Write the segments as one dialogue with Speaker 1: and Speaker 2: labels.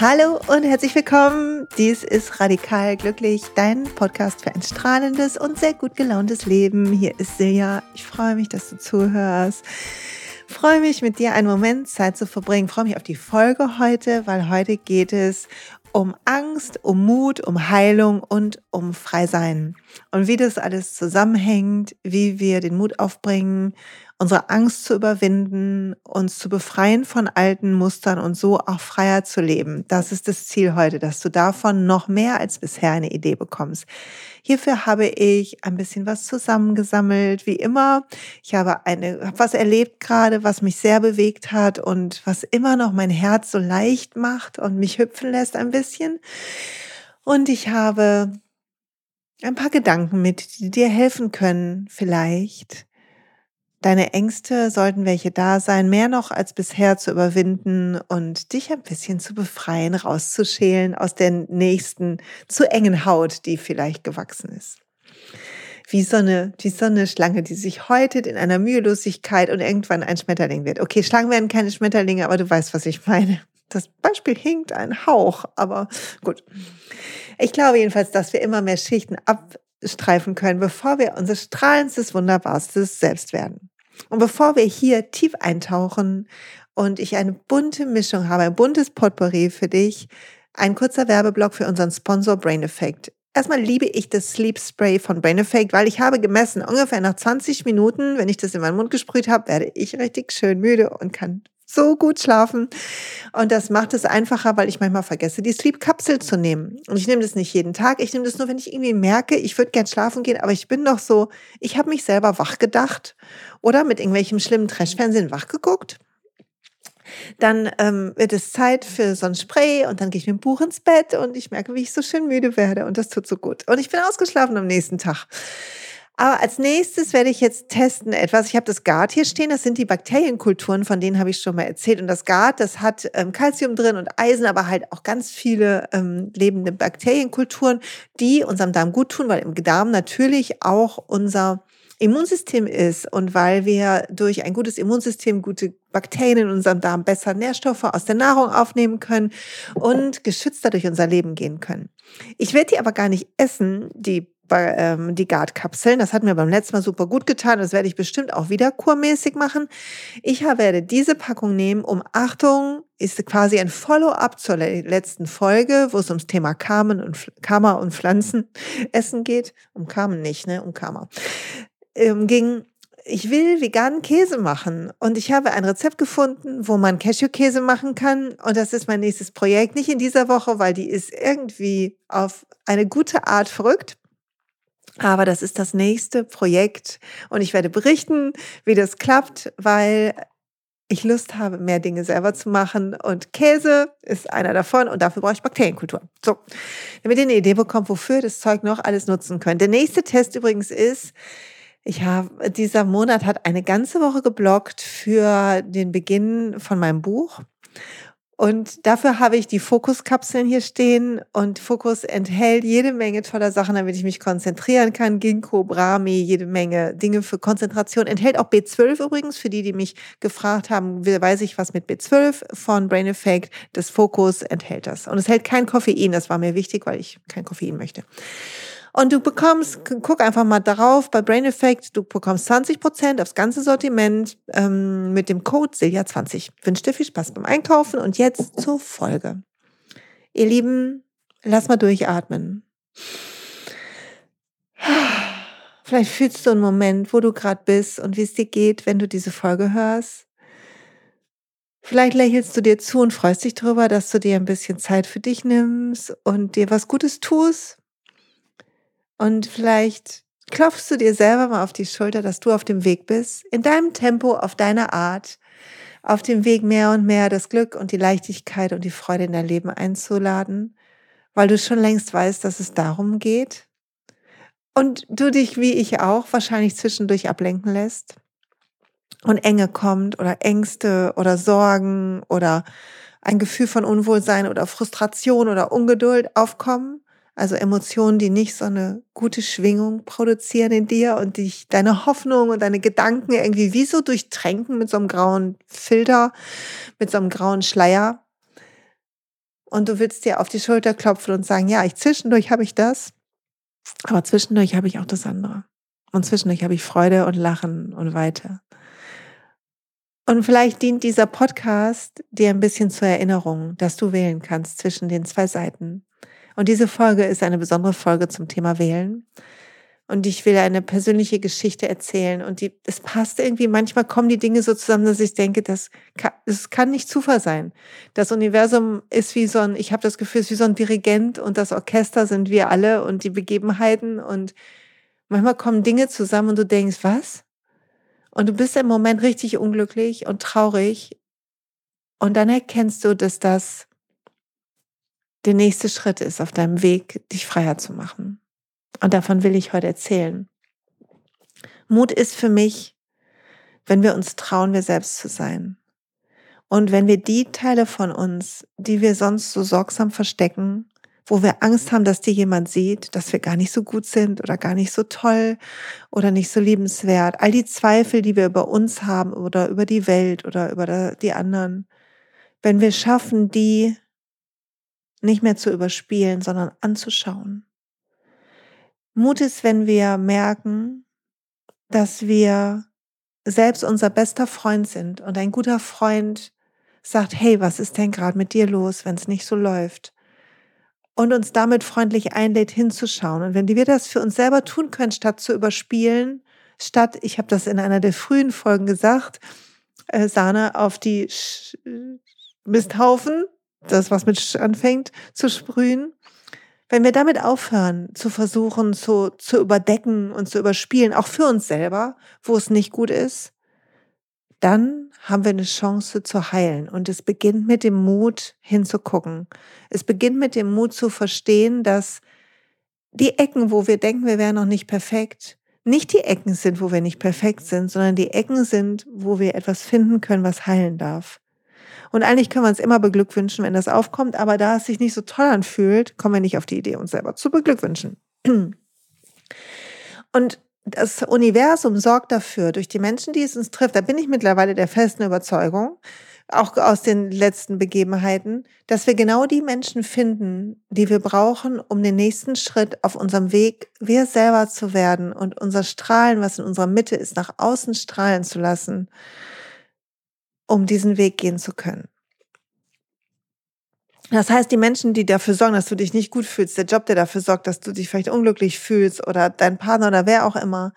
Speaker 1: Hallo und herzlich willkommen. Dies ist Radikal Glücklich, dein Podcast für ein strahlendes und sehr gut gelauntes Leben. Hier ist Silja. Ich freue mich, dass du zuhörst. freue mich, mit dir einen Moment Zeit zu verbringen. freue mich auf die Folge heute, weil heute geht es um Angst, um Mut, um Heilung und um Freisein. Und wie das alles zusammenhängt, wie wir den Mut aufbringen unsere Angst zu überwinden, uns zu befreien von alten Mustern und so auch freier zu leben. Das ist das Ziel heute, dass du davon noch mehr als bisher eine Idee bekommst. Hierfür habe ich ein bisschen was zusammengesammelt, wie immer. Ich habe eine, was erlebt gerade, was mich sehr bewegt hat und was immer noch mein Herz so leicht macht und mich hüpfen lässt ein bisschen. Und ich habe ein paar Gedanken mit, die dir helfen können, vielleicht Deine Ängste sollten welche da sein, mehr noch als bisher zu überwinden und dich ein bisschen zu befreien, rauszuschälen aus der nächsten zu engen Haut, die vielleicht gewachsen ist. Wie so eine, wie so Schlange, die sich häutet in einer Mühelosigkeit und irgendwann ein Schmetterling wird. Okay, Schlangen werden keine Schmetterlinge, aber du weißt, was ich meine. Das Beispiel hinkt ein Hauch, aber gut. Ich glaube jedenfalls, dass wir immer mehr Schichten abstreifen können, bevor wir unser strahlendstes, wunderbarstes Selbst werden. Und bevor wir hier tief eintauchen und ich eine bunte Mischung habe, ein buntes Potpourri für dich, ein kurzer Werbeblock für unseren Sponsor Brain Effect. Erstmal liebe ich das Sleep Spray von Brain Effect, weil ich habe gemessen, ungefähr nach 20 Minuten, wenn ich das in meinen Mund gesprüht habe, werde ich richtig schön müde und kann so gut schlafen. Und das macht es einfacher, weil ich manchmal vergesse, die Sleep-Kapsel zu nehmen. Und ich nehme das nicht jeden Tag. Ich nehme das nur, wenn ich irgendwie merke, ich würde gern schlafen gehen, aber ich bin noch so, ich habe mich selber wach gedacht oder mit irgendwelchem schlimmen Trash-Fernsehen wach geguckt. Dann ähm, wird es Zeit für so ein Spray und dann gehe ich mit dem Buch ins Bett und ich merke, wie ich so schön müde werde und das tut so gut. Und ich bin ausgeschlafen am nächsten Tag. Aber als nächstes werde ich jetzt testen etwas. Ich habe das Gard hier stehen. Das sind die Bakterienkulturen, von denen habe ich schon mal erzählt. Und das Gard, das hat ähm, Calcium drin und Eisen, aber halt auch ganz viele ähm, lebende Bakterienkulturen, die unserem Darm gut tun, weil im Darm natürlich auch unser Immunsystem ist und weil wir durch ein gutes Immunsystem gute Bakterien in unserem Darm besser Nährstoffe aus der Nahrung aufnehmen können und geschützter durch unser Leben gehen können. Ich werde die aber gar nicht essen, die ähm, die Guard-Kapseln. Das hat mir beim letzten Mal super gut getan. Das werde ich bestimmt auch wieder kurmäßig machen. Ich werde diese Packung nehmen, um Achtung, ist quasi ein Follow-up zur letzten Folge, wo es ums Thema Kamen und Karma und Pflanzenessen geht. Um Kamen nicht, ne? Um Karma. Ähm, ging ich will veganen Käse machen und ich habe ein Rezept gefunden, wo man Cashewkäse machen kann und das ist mein nächstes Projekt. Nicht in dieser Woche, weil die ist irgendwie auf eine gute Art verrückt. Aber das ist das nächste Projekt und ich werde berichten, wie das klappt, weil ich Lust habe, mehr Dinge selber zu machen. Und Käse ist einer davon und dafür brauche ich Bakterienkultur. So, damit ihr eine Idee bekommt, wofür ihr das Zeug noch alles nutzen könnt. Der nächste Test übrigens ist, ich habe, dieser Monat hat eine ganze Woche geblockt für den Beginn von meinem Buch. Und dafür habe ich die Fokuskapseln hier stehen und Fokus enthält jede Menge toller Sachen, damit ich mich konzentrieren kann. Ginkgo, Brahmi, jede Menge Dinge für Konzentration. Enthält auch B12 übrigens, für die, die mich gefragt haben, weiß ich was mit B12 von Brain Effect. Das Fokus enthält das. Und es hält kein Koffein, das war mir wichtig, weil ich kein Koffein möchte. Und du bekommst, guck einfach mal darauf bei Brain Effect, du bekommst 20 Prozent aufs ganze Sortiment ähm, mit dem Code Silja20. Wünsche dir viel Spaß beim Einkaufen und jetzt zur Folge. Ihr Lieben, lass mal durchatmen. Vielleicht fühlst du einen Moment, wo du gerade bist und wie es dir geht, wenn du diese Folge hörst. Vielleicht lächelst du dir zu und freust dich darüber, dass du dir ein bisschen Zeit für dich nimmst und dir was Gutes tust. Und vielleicht klopfst du dir selber mal auf die Schulter, dass du auf dem Weg bist, in deinem Tempo, auf deine Art, auf dem Weg mehr und mehr das Glück und die Leichtigkeit und die Freude in dein Leben einzuladen, weil du schon längst weißt, dass es darum geht. Und du dich, wie ich auch, wahrscheinlich zwischendurch ablenken lässt und Enge kommt oder Ängste oder Sorgen oder ein Gefühl von Unwohlsein oder Frustration oder Ungeduld aufkommen also Emotionen, die nicht so eine gute Schwingung produzieren in dir und dich deine Hoffnung und deine Gedanken irgendwie wie so durchtränken mit so einem grauen Filter, mit so einem grauen Schleier. und du willst dir auf die Schulter klopfen und sagen, ja, ich zwischendurch habe ich das, aber zwischendurch habe ich auch das andere. Und zwischendurch habe ich Freude und Lachen und weiter. Und vielleicht dient dieser Podcast dir ein bisschen zur Erinnerung, dass du wählen kannst zwischen den zwei Seiten. Und diese Folge ist eine besondere Folge zum Thema Wählen. Und ich will eine persönliche Geschichte erzählen. Und die, es passt irgendwie, manchmal kommen die Dinge so zusammen, dass ich denke, das kann, das kann nicht Zufall sein. Das Universum ist wie so ein, ich habe das Gefühl, es ist wie so ein Dirigent und das Orchester sind wir alle und die Begebenheiten. Und manchmal kommen Dinge zusammen und du denkst, was? Und du bist im Moment richtig unglücklich und traurig. Und dann erkennst du, dass das der nächste Schritt ist auf deinem Weg, dich freier zu machen. Und davon will ich heute erzählen. Mut ist für mich, wenn wir uns trauen, wir selbst zu sein. Und wenn wir die Teile von uns, die wir sonst so sorgsam verstecken, wo wir Angst haben, dass die jemand sieht, dass wir gar nicht so gut sind oder gar nicht so toll oder nicht so liebenswert. All die Zweifel, die wir über uns haben oder über die Welt oder über die anderen. Wenn wir schaffen, die nicht mehr zu überspielen, sondern anzuschauen. Mut ist, wenn wir merken, dass wir selbst unser bester Freund sind und ein guter Freund sagt, hey, was ist denn gerade mit dir los, wenn es nicht so läuft? und uns damit freundlich einlädt, hinzuschauen. Und wenn wir das für uns selber tun können, statt zu überspielen, statt, ich habe das in einer der frühen Folgen gesagt, äh, Sahne auf die Sch Misthaufen, das was mit anfängt, zu sprühen. Wenn wir damit aufhören, zu versuchen, zu, zu überdecken und zu überspielen, auch für uns selber, wo es nicht gut ist, dann haben wir eine Chance zu heilen. Und es beginnt mit dem Mut hinzugucken. Es beginnt mit dem Mut zu verstehen, dass die Ecken, wo wir denken, wir wären noch nicht perfekt, nicht die Ecken sind, wo wir nicht perfekt sind, sondern die Ecken sind, wo wir etwas finden können, was heilen darf. Und eigentlich können wir uns immer beglückwünschen, wenn das aufkommt, aber da es sich nicht so toll anfühlt, kommen wir nicht auf die Idee, uns selber zu beglückwünschen. Und das Universum sorgt dafür, durch die Menschen, die es uns trifft, da bin ich mittlerweile der festen Überzeugung, auch aus den letzten Begebenheiten, dass wir genau die Menschen finden, die wir brauchen, um den nächsten Schritt auf unserem Weg, wir selber zu werden und unser Strahlen, was in unserer Mitte ist, nach außen strahlen zu lassen, um diesen Weg gehen zu können. Das heißt, die Menschen, die dafür sorgen, dass du dich nicht gut fühlst, der Job, der dafür sorgt, dass du dich vielleicht unglücklich fühlst oder dein Partner oder wer auch immer,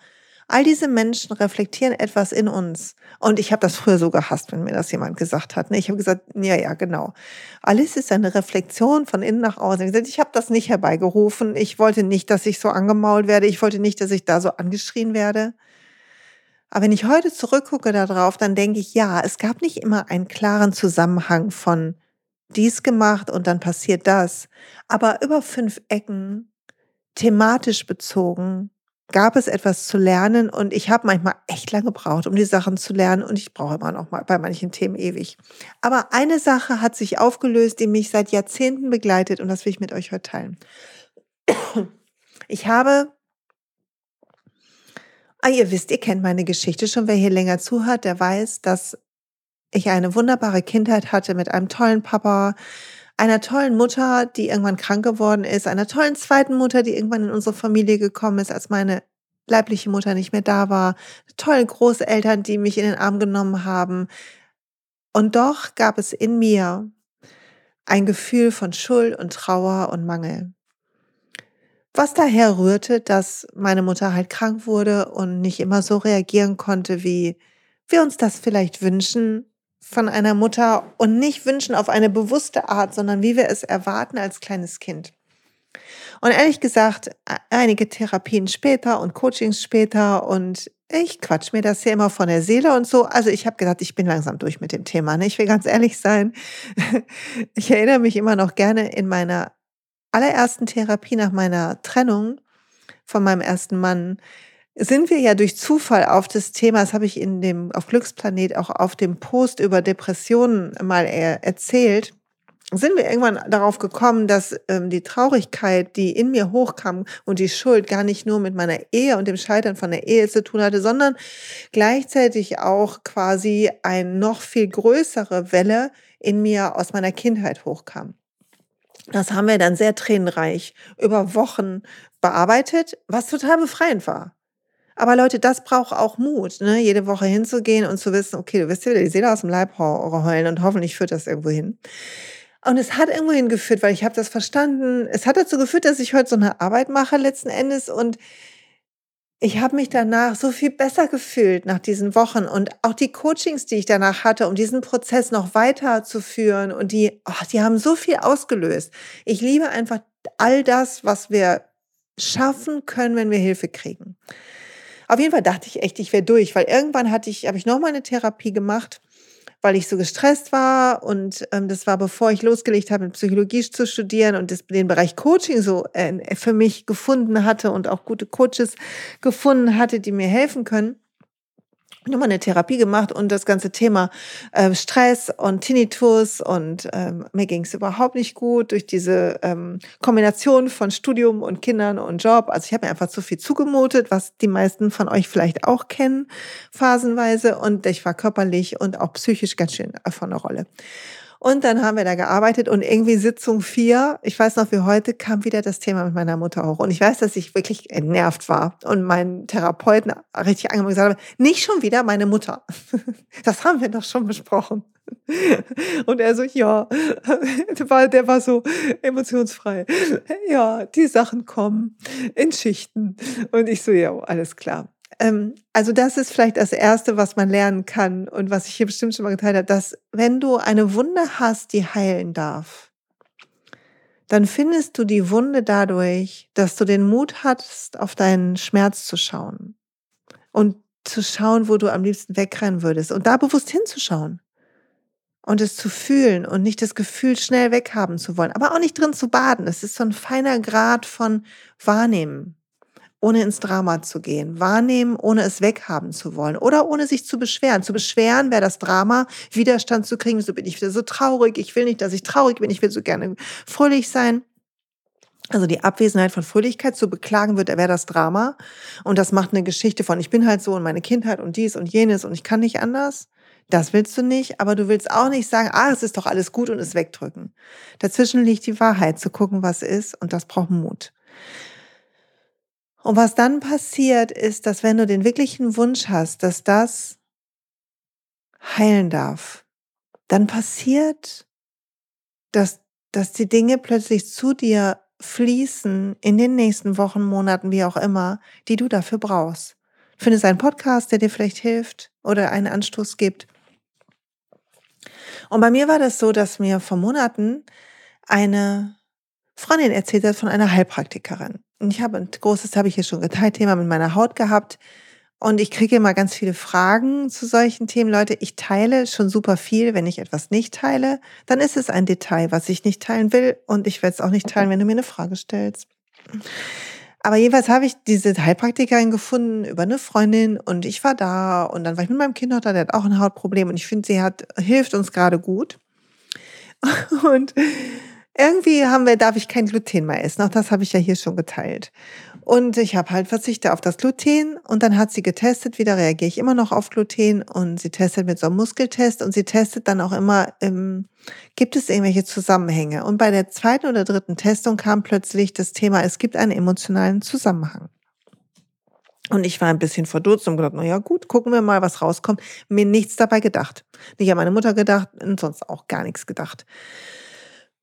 Speaker 1: all diese Menschen reflektieren etwas in uns. Und ich habe das früher so gehasst, wenn mir das jemand gesagt hat. Ne? Ich habe gesagt, ja, ja, genau. Alles ist eine Reflexion von innen nach außen. Ich habe das nicht herbeigerufen. Ich wollte nicht, dass ich so angemault werde. Ich wollte nicht, dass ich da so angeschrien werde. Aber wenn ich heute zurückgucke darauf, dann denke ich, ja, es gab nicht immer einen klaren Zusammenhang von dies gemacht und dann passiert das. Aber über fünf Ecken, thematisch bezogen, gab es etwas zu lernen und ich habe manchmal echt lange gebraucht, um die Sachen zu lernen und ich brauche immer noch mal bei manchen Themen ewig. Aber eine Sache hat sich aufgelöst, die mich seit Jahrzehnten begleitet und das will ich mit euch heute teilen. Ich habe Ah, ihr wisst, ihr kennt meine Geschichte schon. Wer hier länger zuhört, der weiß, dass ich eine wunderbare Kindheit hatte mit einem tollen Papa, einer tollen Mutter, die irgendwann krank geworden ist, einer tollen zweiten Mutter, die irgendwann in unsere Familie gekommen ist, als meine leibliche Mutter nicht mehr da war, tollen Großeltern, die mich in den Arm genommen haben. Und doch gab es in mir ein Gefühl von Schuld und Trauer und Mangel. Was daher rührte, dass meine Mutter halt krank wurde und nicht immer so reagieren konnte, wie wir uns das vielleicht wünschen, von einer Mutter und nicht wünschen auf eine bewusste Art, sondern wie wir es erwarten als kleines Kind. Und ehrlich gesagt, einige Therapien später und Coachings später und ich quatsch mir das hier immer von der Seele und so. Also ich habe gedacht, ich bin langsam durch mit dem Thema. Ne? Ich will ganz ehrlich sein. Ich erinnere mich immer noch gerne in meiner allerersten Therapie nach meiner Trennung von meinem ersten Mann sind wir ja durch Zufall auf das Thema, das habe ich in dem, auf Glücksplanet auch auf dem Post über Depressionen mal erzählt, sind wir irgendwann darauf gekommen, dass ähm, die Traurigkeit, die in mir hochkam und die Schuld gar nicht nur mit meiner Ehe und dem Scheitern von der Ehe zu tun hatte, sondern gleichzeitig auch quasi eine noch viel größere Welle in mir aus meiner Kindheit hochkam. Das haben wir dann sehr tränenreich über Wochen bearbeitet, was total befreiend war. Aber Leute, das braucht auch Mut, ne? jede Woche hinzugehen und zu wissen, okay, du wirst dir die Seele aus dem Leib heulen und hoffentlich führt das irgendwo hin. Und es hat irgendwo hingeführt, weil ich habe das verstanden. Es hat dazu geführt, dass ich heute so eine Arbeit mache letzten Endes und ich habe mich danach so viel besser gefühlt nach diesen Wochen und auch die Coachings, die ich danach hatte, um diesen Prozess noch weiterzuführen und die, oh, die haben so viel ausgelöst. Ich liebe einfach all das, was wir schaffen können, wenn wir Hilfe kriegen. Auf jeden Fall dachte ich echt, ich wäre durch, weil irgendwann hatte ich, habe ich nochmal eine Therapie gemacht weil ich so gestresst war und ähm, das war bevor ich losgelegt habe, mit Psychologie zu studieren und das, den Bereich Coaching so äh, für mich gefunden hatte und auch gute Coaches gefunden hatte, die mir helfen können nochmal eine Therapie gemacht und das ganze Thema äh, Stress und Tinnitus und ähm, mir ging es überhaupt nicht gut durch diese ähm, Kombination von Studium und Kindern und Job. Also ich habe mir einfach zu viel zugemutet, was die meisten von euch vielleicht auch kennen, phasenweise. Und ich war körperlich und auch psychisch ganz schön von der Rolle. Und dann haben wir da gearbeitet und irgendwie Sitzung vier, ich weiß noch wie heute, kam wieder das Thema mit meiner Mutter hoch. Und ich weiß, dass ich wirklich entnervt war und meinen Therapeuten richtig angemacht gesagt habe, nicht schon wieder meine Mutter. Das haben wir doch schon besprochen. Und er so, ja, der war so emotionsfrei. Ja, die Sachen kommen in Schichten. Und ich so, ja, alles klar. Ähm, also das ist vielleicht das Erste, was man lernen kann und was ich hier bestimmt schon mal geteilt habe, dass wenn du eine Wunde hast, die heilen darf, dann findest du die Wunde dadurch, dass du den Mut hast, auf deinen Schmerz zu schauen und zu schauen, wo du am liebsten wegrennen würdest und da bewusst hinzuschauen und es zu fühlen und nicht das Gefühl schnell weghaben zu wollen, aber auch nicht drin zu baden. Es ist so ein feiner Grad von Wahrnehmen ohne ins Drama zu gehen, wahrnehmen, ohne es weghaben zu wollen oder ohne sich zu beschweren. Zu beschweren wäre das Drama, Widerstand zu kriegen, so bin ich wieder so traurig, ich will nicht, dass ich traurig bin, ich will so gerne fröhlich sein. Also die Abwesenheit von Fröhlichkeit zu beklagen wird, wäre das Drama. Und das macht eine Geschichte von, ich bin halt so und meine Kindheit und dies und jenes und ich kann nicht anders. Das willst du nicht, aber du willst auch nicht sagen, ah, es ist doch alles gut und es wegdrücken. Dazwischen liegt die Wahrheit, zu gucken, was ist und das braucht Mut. Und was dann passiert, ist, dass wenn du den wirklichen Wunsch hast, dass das heilen darf, dann passiert, dass, dass die Dinge plötzlich zu dir fließen in den nächsten Wochen, Monaten, wie auch immer, die du dafür brauchst. Du findest einen Podcast, der dir vielleicht hilft oder einen Anstoß gibt. Und bei mir war das so, dass mir vor Monaten eine Freundin erzählt hat von einer Heilpraktikerin. Ich habe ein großes, habe ich hier schon geteilt, Thema mit meiner Haut gehabt. Und ich kriege immer ganz viele Fragen zu solchen Themen. Leute, ich teile schon super viel. Wenn ich etwas nicht teile, dann ist es ein Detail, was ich nicht teilen will. Und ich werde es auch nicht teilen, wenn du mir eine Frage stellst. Aber jedenfalls habe ich diese Heilpraktikerin gefunden über eine Freundin und ich war da und dann war ich mit meinem Kind noch da, der hat auch ein Hautproblem und ich finde, sie hat, hilft uns gerade gut. Und irgendwie haben wir, darf ich kein Gluten mehr essen. Auch das habe ich ja hier schon geteilt. Und ich habe halt verzichtet auf das Gluten und dann hat sie getestet, wieder reagiere ich immer noch auf Gluten und sie testet mit so einem Muskeltest und sie testet dann auch immer, ähm, gibt es irgendwelche Zusammenhänge. Und bei der zweiten oder dritten Testung kam plötzlich das Thema, es gibt einen emotionalen Zusammenhang. Und ich war ein bisschen verdutzt und gedacht, na ja, gut, gucken wir mal, was rauskommt. Mir nichts dabei gedacht. Nicht an meine Mutter gedacht und sonst auch gar nichts gedacht.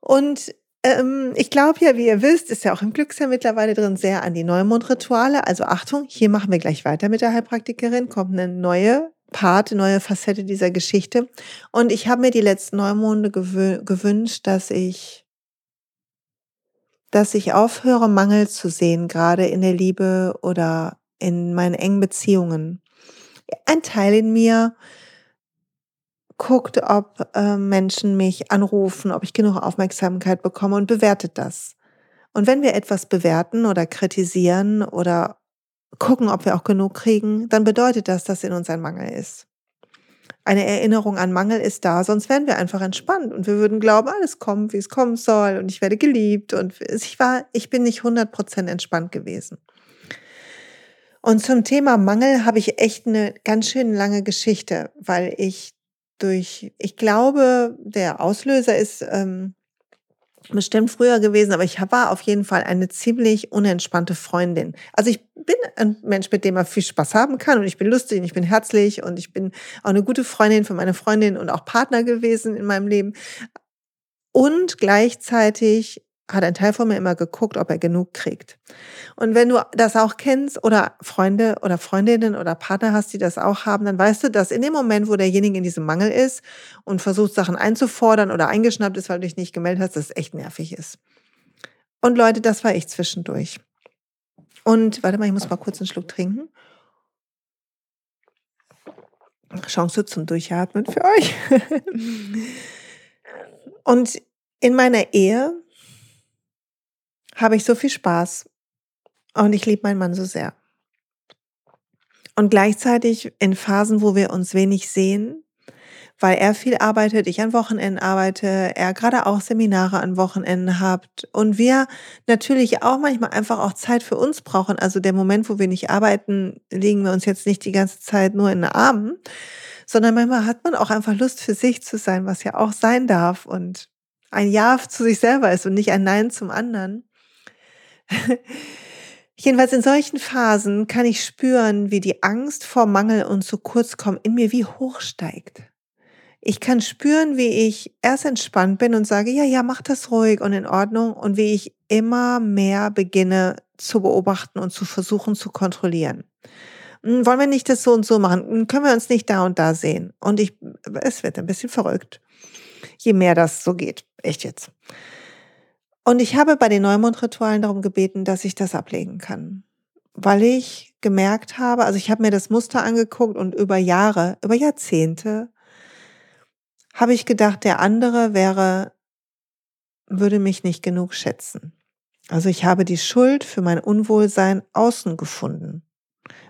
Speaker 1: Und ähm, ich glaube ja, wie ihr wisst, ist ja auch im Glücksjahr mittlerweile drin sehr an die Neumondrituale. Also Achtung, hier machen wir gleich weiter mit der Heilpraktikerin, kommt eine neue Part, eine neue Facette dieser Geschichte. Und ich habe mir die letzten Neumonde gewö gewünscht, dass ich dass ich aufhöre, Mangel zu sehen, gerade in der Liebe oder in meinen engen Beziehungen. Ein Teil in mir guckt, ob äh, Menschen mich anrufen, ob ich genug Aufmerksamkeit bekomme und bewertet das. Und wenn wir etwas bewerten oder kritisieren oder gucken, ob wir auch genug kriegen, dann bedeutet das, dass in uns ein Mangel ist. Eine Erinnerung an Mangel ist da, sonst wären wir einfach entspannt und wir würden glauben, alles kommt, wie es kommen soll und ich werde geliebt und ich war, ich bin nicht 100% entspannt gewesen. Und zum Thema Mangel habe ich echt eine ganz schön lange Geschichte, weil ich durch, ich glaube, der Auslöser ist, ähm, bestimmt früher gewesen, aber ich war auf jeden Fall eine ziemlich unentspannte Freundin. Also ich bin ein Mensch, mit dem man viel Spaß haben kann und ich bin lustig und ich bin herzlich und ich bin auch eine gute Freundin für meine Freundin und auch Partner gewesen in meinem Leben. Und gleichzeitig hat ein Teil von mir immer geguckt, ob er genug kriegt. Und wenn du das auch kennst oder Freunde oder Freundinnen oder Partner hast, die das auch haben, dann weißt du, dass in dem Moment, wo derjenige in diesem Mangel ist und versucht, Sachen einzufordern oder eingeschnappt ist, weil du dich nicht gemeldet hast, dass es echt nervig ist. Und Leute, das war ich zwischendurch. Und warte mal, ich muss mal kurz einen Schluck trinken. Chance zum Durchatmen für euch. und in meiner Ehe habe ich so viel Spaß und ich liebe meinen Mann so sehr. Und gleichzeitig in Phasen, wo wir uns wenig sehen, weil er viel arbeitet, ich an Wochenenden arbeite, er gerade auch Seminare an Wochenenden hat und wir natürlich auch manchmal einfach auch Zeit für uns brauchen. Also der Moment, wo wir nicht arbeiten, legen wir uns jetzt nicht die ganze Zeit nur in den Armen, sondern manchmal hat man auch einfach Lust für sich zu sein, was ja auch sein darf und ein Ja zu sich selber ist und nicht ein Nein zum anderen. Jedenfalls in solchen Phasen kann ich spüren, wie die Angst vor Mangel und zu kurz kommen in mir wie hoch steigt. Ich kann spüren, wie ich erst entspannt bin und sage, ja, ja, mach das ruhig und in Ordnung und wie ich immer mehr beginne zu beobachten und zu versuchen zu kontrollieren. Hm, wollen wir nicht das so und so machen? Hm, können wir uns nicht da und da sehen? Und ich, es wird ein bisschen verrückt, je mehr das so geht. Echt jetzt. Und ich habe bei den Neumondritualen darum gebeten, dass ich das ablegen kann. Weil ich gemerkt habe, also ich habe mir das Muster angeguckt und über Jahre, über Jahrzehnte habe ich gedacht, der andere wäre, würde mich nicht genug schätzen. Also ich habe die Schuld für mein Unwohlsein außen gefunden.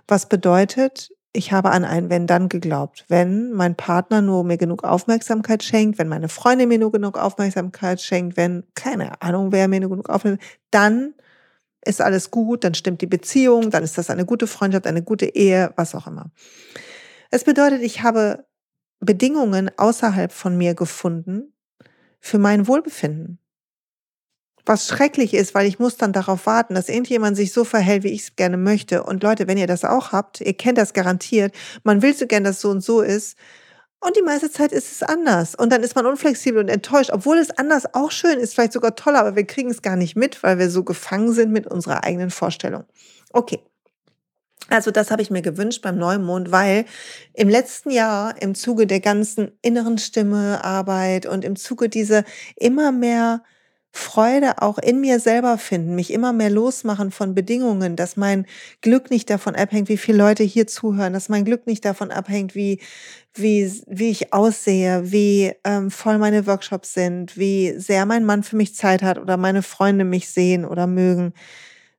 Speaker 1: Was bedeutet, ich habe an ein Wenn-Dann geglaubt. Wenn mein Partner nur mir genug Aufmerksamkeit schenkt, wenn meine Freundin mir nur genug Aufmerksamkeit schenkt, wenn, keine Ahnung, wer mir nur genug Aufmerksamkeit, dann ist alles gut, dann stimmt die Beziehung, dann ist das eine gute Freundschaft, eine gute Ehe, was auch immer. Es bedeutet, ich habe Bedingungen außerhalb von mir gefunden für mein Wohlbefinden was schrecklich ist, weil ich muss dann darauf warten, dass irgendjemand sich so verhält, wie ich es gerne möchte. Und Leute, wenn ihr das auch habt, ihr kennt das garantiert, man will so gern, dass so und so ist. Und die meiste Zeit ist es anders. Und dann ist man unflexibel und enttäuscht, obwohl es anders auch schön ist, vielleicht sogar toller, aber wir kriegen es gar nicht mit, weil wir so gefangen sind mit unserer eigenen Vorstellung. Okay. Also das habe ich mir gewünscht beim Neumond, weil im letzten Jahr im Zuge der ganzen inneren Stimme Arbeit und im Zuge dieser immer mehr Freude auch in mir selber finden, mich immer mehr losmachen von Bedingungen, dass mein Glück nicht davon abhängt, wie viele Leute hier zuhören, dass mein Glück nicht davon abhängt, wie, wie, wie ich aussehe, wie ähm, voll meine Workshops sind, wie sehr mein Mann für mich Zeit hat oder meine Freunde mich sehen oder mögen,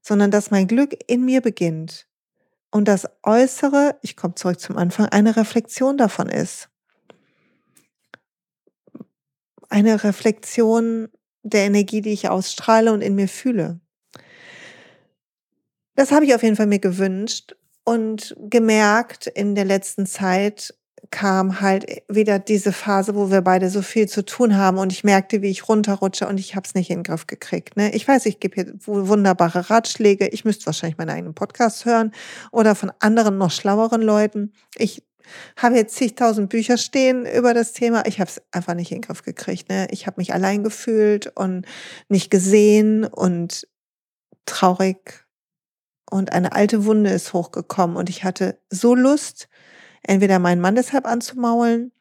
Speaker 1: sondern dass mein Glück in mir beginnt und das Äußere, ich komme zurück zum Anfang, eine Reflexion davon ist. Eine Reflexion der Energie, die ich ausstrahle und in mir fühle. Das habe ich auf jeden Fall mir gewünscht und gemerkt in der letzten Zeit kam halt wieder diese Phase, wo wir beide so viel zu tun haben und ich merkte, wie ich runterrutsche und ich habe es nicht in den Griff gekriegt. Ne? Ich weiß, ich gebe hier wunderbare Ratschläge. Ich müsste wahrscheinlich meinen eigenen Podcast hören oder von anderen noch schlaueren Leuten. Ich habe jetzt zigtausend Bücher stehen über das Thema. Ich habe es einfach nicht in den Griff gekriegt. Ne? Ich habe mich allein gefühlt und nicht gesehen und traurig. Und eine alte Wunde ist hochgekommen und ich hatte so Lust, entweder meinen Mann deshalb anzumaulen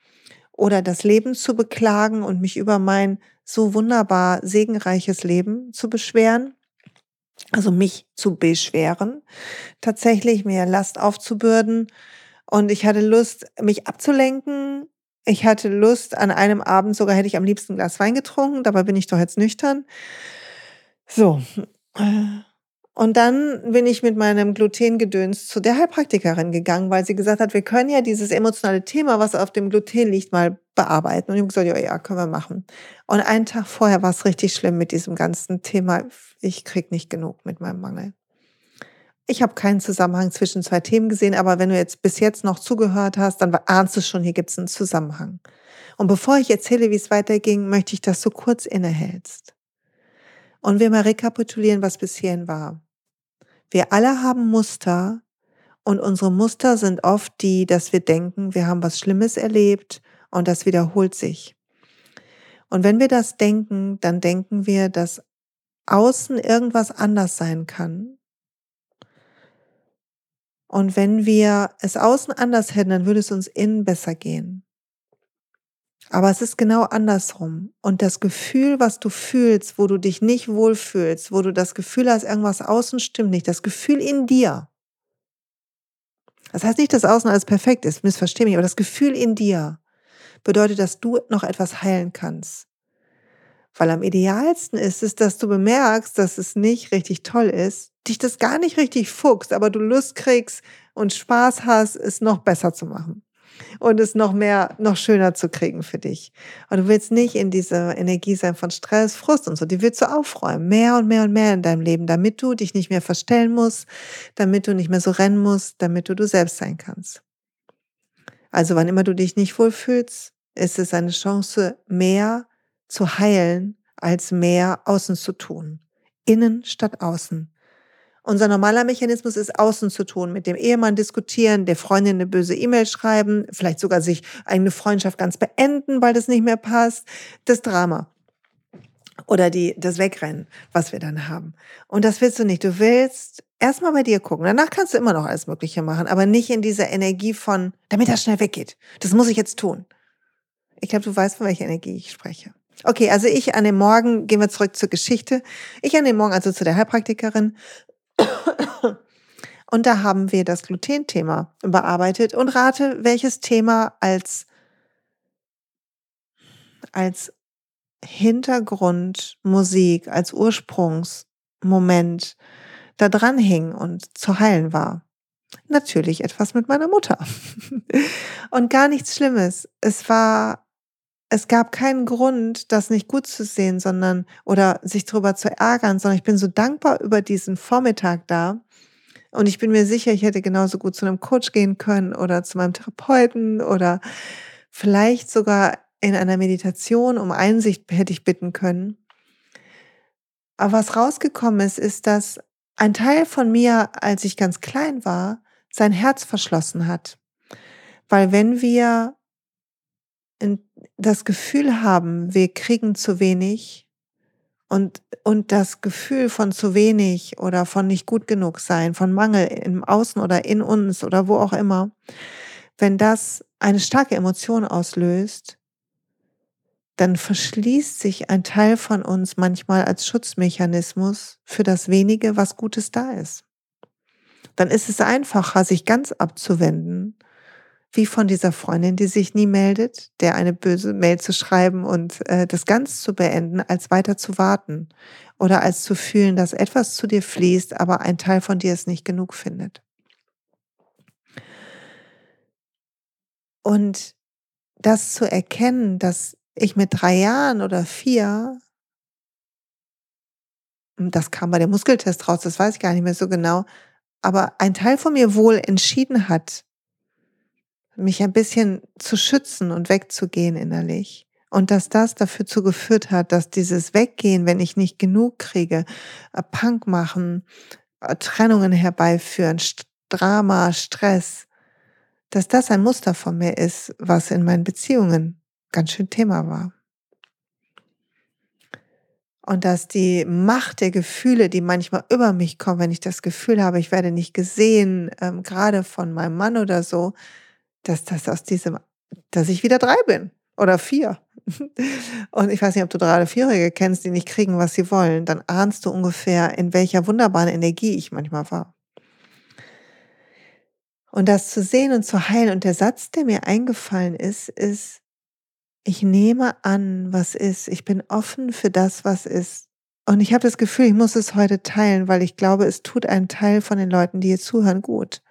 Speaker 1: oder das Leben zu beklagen und mich über mein so wunderbar segenreiches Leben zu beschweren. Also mich zu beschweren, tatsächlich mir Last aufzubürden und ich hatte Lust, mich abzulenken. Ich hatte Lust, an einem Abend sogar hätte ich am liebsten ein Glas Wein getrunken, dabei bin ich doch jetzt nüchtern. So. Und dann bin ich mit meinem Glutengedöns zu der Heilpraktikerin gegangen, weil sie gesagt hat, wir können ja dieses emotionale Thema, was auf dem Gluten liegt, mal bearbeiten. Und ich habe gesagt, ja, ja, können wir machen. Und einen Tag vorher war es richtig schlimm mit diesem ganzen Thema. Ich krieg nicht genug mit meinem Mangel. Ich habe keinen Zusammenhang zwischen zwei Themen gesehen, aber wenn du jetzt bis jetzt noch zugehört hast, dann ahnst du schon, hier gibt es einen Zusammenhang. Und bevor ich erzähle, wie es weiterging, möchte ich, dass du kurz innehältst und wir mal rekapitulieren, was bis hierhin war. Wir alle haben Muster und unsere Muster sind oft die, dass wir denken, wir haben was Schlimmes erlebt und das wiederholt sich. Und wenn wir das denken, dann denken wir, dass außen irgendwas anders sein kann. Und wenn wir es außen anders hätten, dann würde es uns innen besser gehen. Aber es ist genau andersrum. Und das Gefühl, was du fühlst, wo du dich nicht wohlfühlst, wo du das Gefühl hast, irgendwas außen stimmt nicht, das Gefühl in dir. Das heißt nicht, dass außen alles perfekt ist, missversteh mich, aber das Gefühl in dir bedeutet, dass du noch etwas heilen kannst. Weil am idealsten ist es, dass du bemerkst, dass es nicht richtig toll ist, dich das gar nicht richtig fuchst, aber du Lust kriegst und Spaß hast, es noch besser zu machen und es noch mehr, noch schöner zu kriegen für dich. Und du willst nicht in dieser Energie sein von Stress, Frust und so. Die willst du aufräumen. Mehr und mehr und mehr in deinem Leben, damit du dich nicht mehr verstellen musst, damit du nicht mehr so rennen musst, damit du du selbst sein kannst. Also wann immer du dich nicht wohlfühlst, ist es eine Chance, mehr zu heilen, als mehr außen zu tun. Innen statt außen. Unser normaler Mechanismus ist außen zu tun, mit dem Ehemann diskutieren, der Freundin eine böse E-Mail schreiben, vielleicht sogar sich eine Freundschaft ganz beenden, weil das nicht mehr passt. Das Drama. Oder die, das Wegrennen, was wir dann haben. Und das willst du nicht. Du willst erstmal bei dir gucken. Danach kannst du immer noch alles Mögliche machen, aber nicht in dieser Energie von, damit das schnell weggeht. Das muss ich jetzt tun. Ich glaube, du weißt, von welcher Energie ich spreche. Okay, also ich an dem Morgen, gehen wir zurück zur Geschichte. Ich an dem Morgen, also zu der Heilpraktikerin, und da haben wir das Gluten-Thema bearbeitet und rate, welches Thema als, als Hintergrundmusik, als Ursprungsmoment da dran hing und zu heilen war. Natürlich etwas mit meiner Mutter. und gar nichts Schlimmes. Es war es gab keinen Grund, das nicht gut zu sehen, sondern oder sich darüber zu ärgern, sondern ich bin so dankbar über diesen Vormittag da. Und ich bin mir sicher, ich hätte genauso gut zu einem Coach gehen können oder zu meinem Therapeuten oder vielleicht sogar in einer Meditation um Einsicht hätte ich bitten können. Aber was rausgekommen ist, ist, dass ein Teil von mir, als ich ganz klein war, sein Herz verschlossen hat. Weil wenn wir das Gefühl haben, wir kriegen zu wenig und, und das Gefühl von zu wenig oder von nicht gut genug sein, von Mangel im Außen oder in uns oder wo auch immer, wenn das eine starke Emotion auslöst, dann verschließt sich ein Teil von uns manchmal als Schutzmechanismus für das wenige, was Gutes da ist. Dann ist es einfacher, sich ganz abzuwenden wie von dieser Freundin, die sich nie meldet, der eine böse Mail zu schreiben und äh, das ganz zu beenden, als weiter zu warten oder als zu fühlen, dass etwas zu dir fließt, aber ein Teil von dir es nicht genug findet. Und das zu erkennen, dass ich mit drei Jahren oder vier, das kam bei dem Muskeltest raus, das weiß ich gar nicht mehr so genau, aber ein Teil von mir wohl entschieden hat, mich ein bisschen zu schützen und wegzugehen innerlich. Und dass das dafür zu geführt hat, dass dieses Weggehen, wenn ich nicht genug kriege, äh, Punk machen, äh, Trennungen herbeiführen, Drama, Stress, dass das ein Muster von mir ist, was in meinen Beziehungen ganz schön Thema war. Und dass die Macht der Gefühle, die manchmal über mich kommen, wenn ich das Gefühl habe, ich werde nicht gesehen, ähm, gerade von meinem Mann oder so, dass das aus diesem, dass ich wieder drei bin oder vier. Und ich weiß nicht, ob du drei oder vierjährige kennst, die nicht kriegen, was sie wollen. Dann ahnst du ungefähr, in welcher wunderbaren Energie ich manchmal war. Und das zu sehen und zu heilen. Und der Satz, der mir eingefallen ist, ist, ich nehme an, was ist. Ich bin offen für das, was ist. Und ich habe das Gefühl, ich muss es heute teilen, weil ich glaube, es tut einen Teil von den Leuten, die hier zuhören, gut.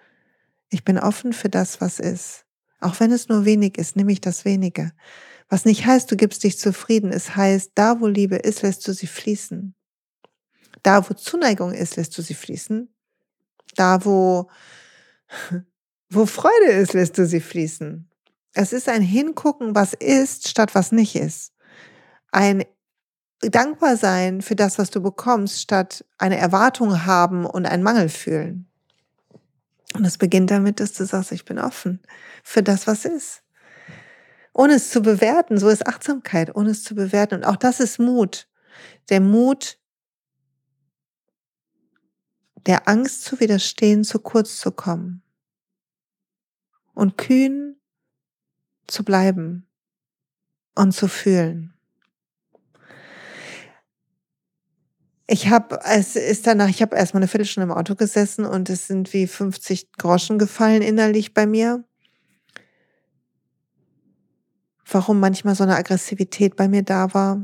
Speaker 1: Ich bin offen für das, was ist. Auch wenn es nur wenig ist, nehme ich das wenige. Was nicht heißt, du gibst dich zufrieden. Es heißt, da wo Liebe ist, lässt du sie fließen. Da wo Zuneigung ist, lässt du sie fließen. Da wo, wo Freude ist, lässt du sie fließen. Es ist ein Hingucken, was ist, statt was nicht ist. Ein dankbar sein für das, was du bekommst, statt eine Erwartung haben und einen Mangel fühlen. Und es beginnt damit, dass du sagst, ich bin offen für das, was ist. Ohne es zu bewerten, so ist Achtsamkeit, ohne es zu bewerten. Und auch das ist Mut. Der Mut, der Angst zu widerstehen, zu kurz zu kommen. Und kühn zu bleiben und zu fühlen. Ich habe, es ist danach, ich habe erstmal eine Viertelstunde im Auto gesessen und es sind wie 50 Groschen gefallen innerlich bei mir. Warum manchmal so eine Aggressivität bei mir da war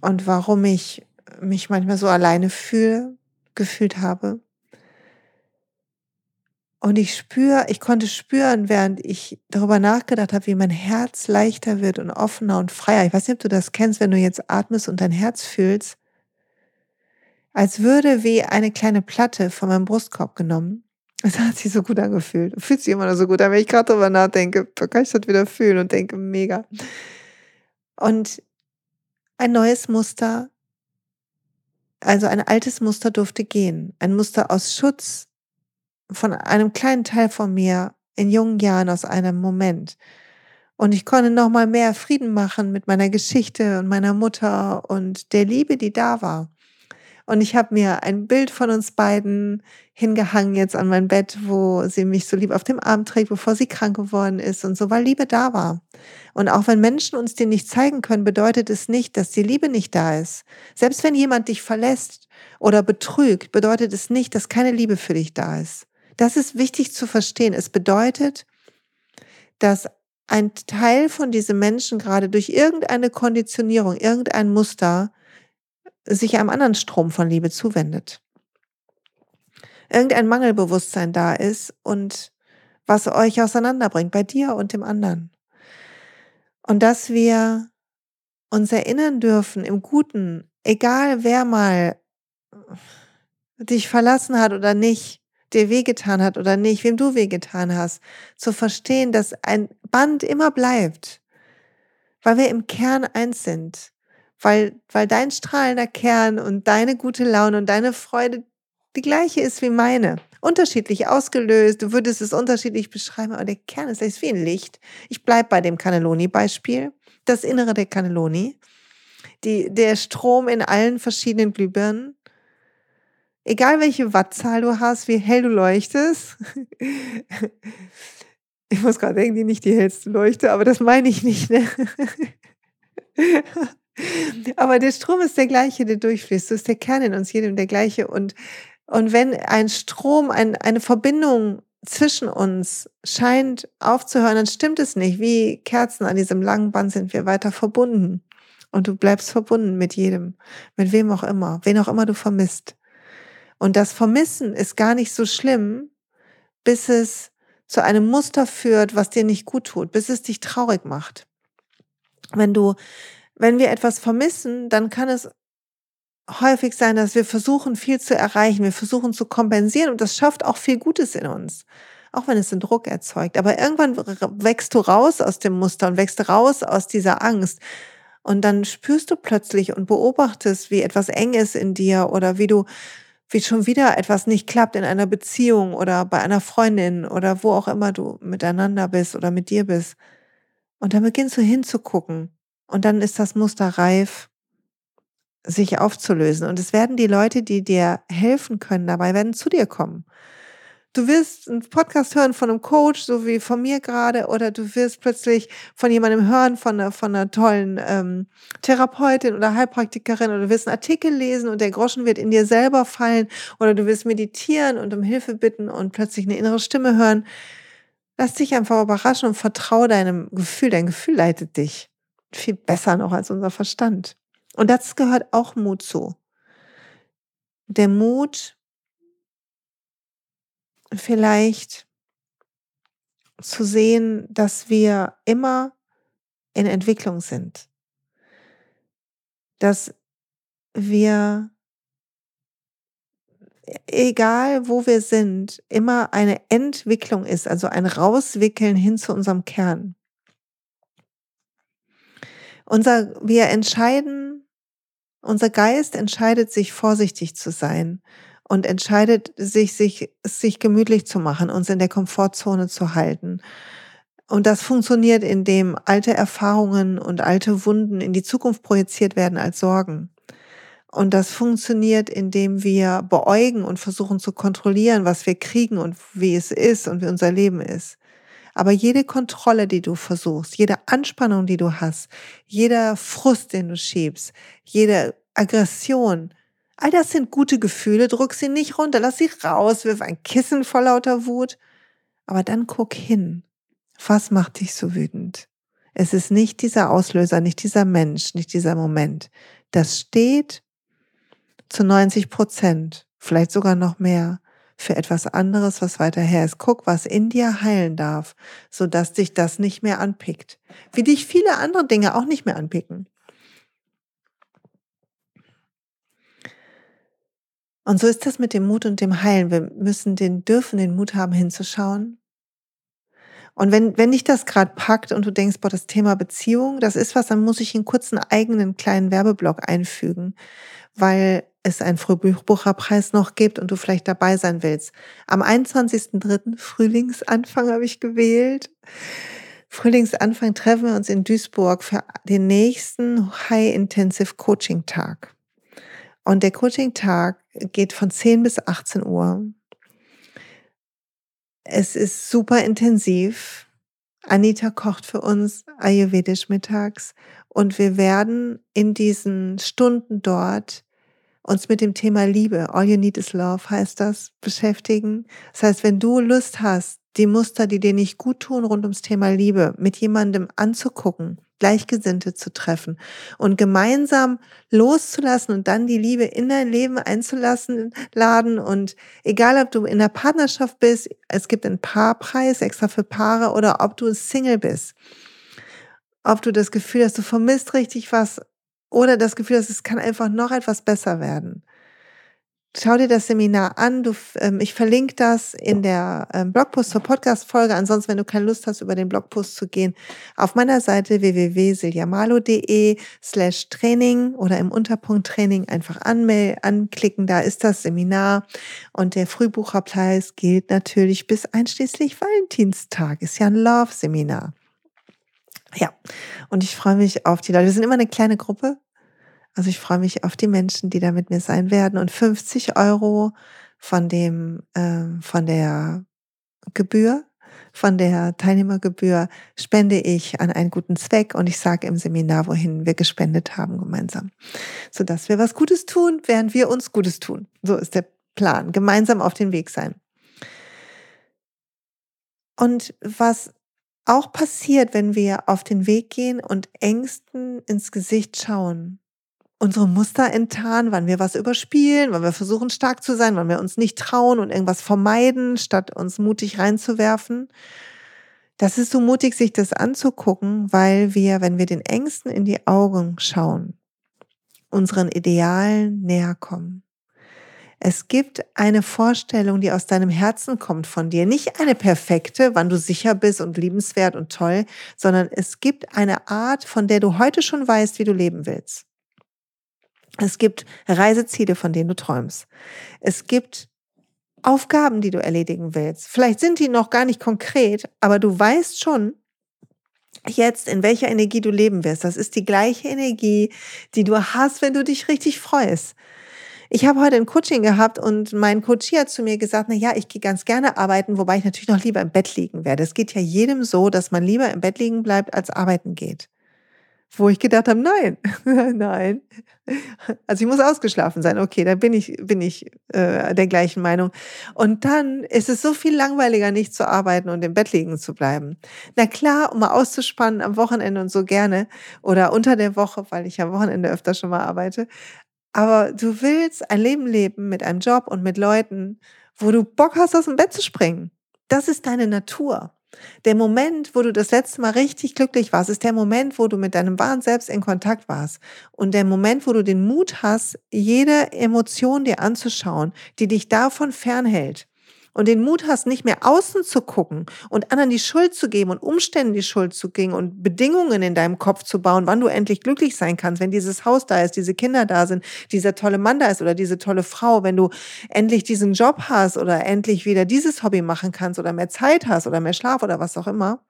Speaker 1: und warum ich mich manchmal so alleine fühle, gefühlt habe. Und ich spüre, ich konnte spüren, während ich darüber nachgedacht habe, wie mein Herz leichter wird und offener und freier. Ich weiß nicht, ob du das kennst, wenn du jetzt atmest und dein Herz fühlst als würde wie eine kleine Platte von meinem Brustkorb genommen. Es hat sich so gut angefühlt. Fühlt sich immer noch so gut an, wenn ich gerade darüber nachdenke. Da kann ich das wieder fühlen und denke, mega. Und ein neues Muster, also ein altes Muster durfte gehen. Ein Muster aus Schutz von einem kleinen Teil von mir in jungen Jahren aus einem Moment. Und ich konnte noch mal mehr Frieden machen mit meiner Geschichte und meiner Mutter und der Liebe, die da war. Und ich habe mir ein Bild von uns beiden hingehangen jetzt an mein Bett, wo sie mich so lieb auf dem Arm trägt, bevor sie krank geworden ist und so, weil Liebe da war. Und auch wenn Menschen uns die nicht zeigen können, bedeutet es nicht, dass die Liebe nicht da ist. Selbst wenn jemand dich verlässt oder betrügt, bedeutet es nicht, dass keine Liebe für dich da ist. Das ist wichtig zu verstehen. Es bedeutet, dass ein Teil von diesen Menschen gerade durch irgendeine Konditionierung, irgendein Muster sich einem anderen Strom von Liebe zuwendet. Irgendein Mangelbewusstsein da ist und was euch auseinanderbringt, bei dir und dem anderen. Und dass wir uns erinnern dürfen im Guten, egal wer mal dich verlassen hat oder nicht, dir wehgetan hat oder nicht, wem du wehgetan hast, zu verstehen, dass ein Band immer bleibt, weil wir im Kern eins sind weil, weil dein strahlender Kern und deine gute Laune und deine Freude die gleiche ist wie meine. Unterschiedlich ausgelöst, du würdest es unterschiedlich beschreiben, aber der Kern ist, ist wie ein Licht. Ich bleibe bei dem Cannelloni-Beispiel. Das Innere der Cannelloni. Die, der Strom in allen verschiedenen Glühbirnen. Egal welche Wattzahl du hast, wie hell du leuchtest. Ich muss gerade denken, die nicht die hellste Leuchte, aber das meine ich nicht. Ne? Aber der Strom ist der gleiche, der durchfließt. So ist der Kern in uns jedem der gleiche. Und, und wenn ein Strom, ein, eine Verbindung zwischen uns scheint aufzuhören, dann stimmt es nicht. Wie Kerzen an diesem langen Band sind wir weiter verbunden. Und du bleibst verbunden mit jedem, mit wem auch immer, wen auch immer du vermisst. Und das Vermissen ist gar nicht so schlimm, bis es zu einem Muster führt, was dir nicht gut tut, bis es dich traurig macht. Wenn du wenn wir etwas vermissen, dann kann es häufig sein, dass wir versuchen, viel zu erreichen. Wir versuchen zu kompensieren und das schafft auch viel Gutes in uns. Auch wenn es einen Druck erzeugt. Aber irgendwann wächst du raus aus dem Muster und wächst raus aus dieser Angst. Und dann spürst du plötzlich und beobachtest, wie etwas eng ist in dir oder wie du, wie schon wieder etwas nicht klappt in einer Beziehung oder bei einer Freundin oder wo auch immer du miteinander bist oder mit dir bist. Und dann beginnst du hinzugucken und dann ist das Muster reif, sich aufzulösen. Und es werden die Leute, die dir helfen können dabei, werden zu dir kommen. Du wirst einen Podcast hören von einem Coach, so wie von mir gerade, oder du wirst plötzlich von jemandem hören, von einer, von einer tollen ähm, Therapeutin oder Heilpraktikerin, oder du wirst einen Artikel lesen und der Groschen wird in dir selber fallen, oder du wirst meditieren und um Hilfe bitten und plötzlich eine innere Stimme hören. Lass dich einfach überraschen und vertraue deinem Gefühl. Dein Gefühl leitet dich viel besser noch als unser Verstand. Und das gehört auch Mut zu. Der Mut, vielleicht zu sehen, dass wir immer in Entwicklung sind. Dass wir, egal wo wir sind, immer eine Entwicklung ist, also ein Rauswickeln hin zu unserem Kern. Unser, wir entscheiden Unser Geist entscheidet sich, vorsichtig zu sein und entscheidet sich, sich, sich gemütlich zu machen, uns in der Komfortzone zu halten. Und das funktioniert, indem alte Erfahrungen und alte Wunden in die Zukunft projiziert werden als Sorgen. Und das funktioniert, indem wir beäugen und versuchen zu kontrollieren, was wir kriegen und wie es ist und wie unser Leben ist. Aber jede Kontrolle, die du versuchst, jede Anspannung, die du hast, jeder Frust, den du schiebst, jede Aggression, all das sind gute Gefühle, drück sie nicht runter, lass sie raus, wirf ein Kissen vor lauter Wut. Aber dann guck hin was macht dich so wütend? Es ist nicht dieser Auslöser, nicht dieser Mensch, nicht dieser Moment. Das steht zu 90 Prozent, vielleicht sogar noch mehr, für etwas anderes, was weiter her ist. Guck, was in dir heilen darf, sodass dich das nicht mehr anpickt. Wie dich viele andere Dinge auch nicht mehr anpicken. Und so ist das mit dem Mut und dem Heilen. Wir müssen den, dürfen den Mut haben, hinzuschauen, und wenn, wenn dich das gerade packt und du denkst, boah, das Thema Beziehung, das ist was, dann muss ich einen kurzen eigenen kleinen Werbeblock einfügen, weil es einen Frühbucherpreis noch gibt und du vielleicht dabei sein willst. Am 21.03. Frühlingsanfang habe ich gewählt. Frühlingsanfang treffen wir uns in Duisburg für den nächsten High Intensive Coaching Tag. Und der Coaching Tag geht von 10 bis 18 Uhr. Es ist super intensiv. Anita kocht für uns ayurvedisch mittags und wir werden in diesen Stunden dort uns mit dem Thema Liebe, all you need is love heißt das, beschäftigen. Das heißt, wenn du Lust hast, die Muster, die dir nicht gut tun rund ums Thema Liebe, mit jemandem anzugucken, Gleichgesinnte zu treffen und gemeinsam loszulassen und dann die Liebe in dein Leben einzulassen, laden und egal ob du in der Partnerschaft bist, es gibt einen Paarpreis extra für Paare oder ob du Single bist, ob du das Gefühl hast, du vermisst richtig was oder das Gefühl hast, es kann einfach noch etwas besser werden. Schau dir das Seminar an. Du, ähm, ich verlinke das in der ähm, Blogpost zur Podcast-Folge. Ansonsten, wenn du keine Lust hast, über den Blogpost zu gehen, auf meiner Seite www.siljamalo.de slash Training oder im Unterpunkt Training einfach anklicken. Da ist das Seminar. Und der Frühbucherpreis gilt natürlich bis einschließlich Valentinstag. Ist ja ein Love-Seminar. Ja, und ich freue mich auf die Leute. Wir sind immer eine kleine Gruppe, also ich freue mich auf die Menschen, die da mit mir sein werden. Und 50 Euro von dem, äh, von der Gebühr, von der Teilnehmergebühr spende ich an einen guten Zweck und ich sage im Seminar, wohin wir gespendet haben gemeinsam, sodass wir was Gutes tun, während wir uns Gutes tun. So ist der Plan. Gemeinsam auf den Weg sein. Und was auch passiert, wenn wir auf den Weg gehen und Ängsten ins Gesicht schauen, unsere Muster enttarnen, wann wir was überspielen, wann wir versuchen stark zu sein, wann wir uns nicht trauen und irgendwas vermeiden, statt uns mutig reinzuwerfen. Das ist so mutig, sich das anzugucken, weil wir, wenn wir den Ängsten in die Augen schauen, unseren Idealen näher kommen. Es gibt eine Vorstellung, die aus deinem Herzen kommt von dir. Nicht eine perfekte, wann du sicher bist und liebenswert und toll, sondern es gibt eine Art, von der du heute schon weißt, wie du leben willst. Es gibt Reiseziele, von denen du träumst. Es gibt Aufgaben, die du erledigen willst. Vielleicht sind die noch gar nicht konkret, aber du weißt schon jetzt, in welcher Energie du leben wirst. Das ist die gleiche Energie, die du hast, wenn du dich richtig freust. Ich habe heute ein Coaching gehabt und mein Coach hat zu mir gesagt, na ja, ich gehe ganz gerne arbeiten, wobei ich natürlich noch lieber im Bett liegen werde. Es geht ja jedem so, dass man lieber im Bett liegen bleibt, als arbeiten geht wo ich gedacht habe, nein, nein. Also ich muss ausgeschlafen sein. Okay, da bin ich, bin ich äh, der gleichen Meinung. Und dann ist es so viel langweiliger, nicht zu arbeiten und im Bett liegen zu bleiben. Na klar, um mal auszuspannen am Wochenende und so gerne oder unter der Woche, weil ich am Wochenende öfter schon mal arbeite. Aber du willst ein Leben leben mit einem Job und mit Leuten, wo du Bock hast, aus dem Bett zu springen. Das ist deine Natur. Der Moment, wo du das letzte Mal richtig glücklich warst, ist der Moment, wo du mit deinem wahren Selbst in Kontakt warst. Und der Moment, wo du den Mut hast, jede Emotion dir anzuschauen, die dich davon fernhält. Und den Mut hast, nicht mehr außen zu gucken und anderen die Schuld zu geben und Umständen die Schuld zu geben und Bedingungen in deinem Kopf zu bauen, wann du endlich glücklich sein kannst, wenn dieses Haus da ist, diese Kinder da sind, dieser tolle Mann da ist oder diese tolle Frau, wenn du endlich diesen Job hast oder endlich wieder dieses Hobby machen kannst oder mehr Zeit hast oder mehr Schlaf oder was auch immer,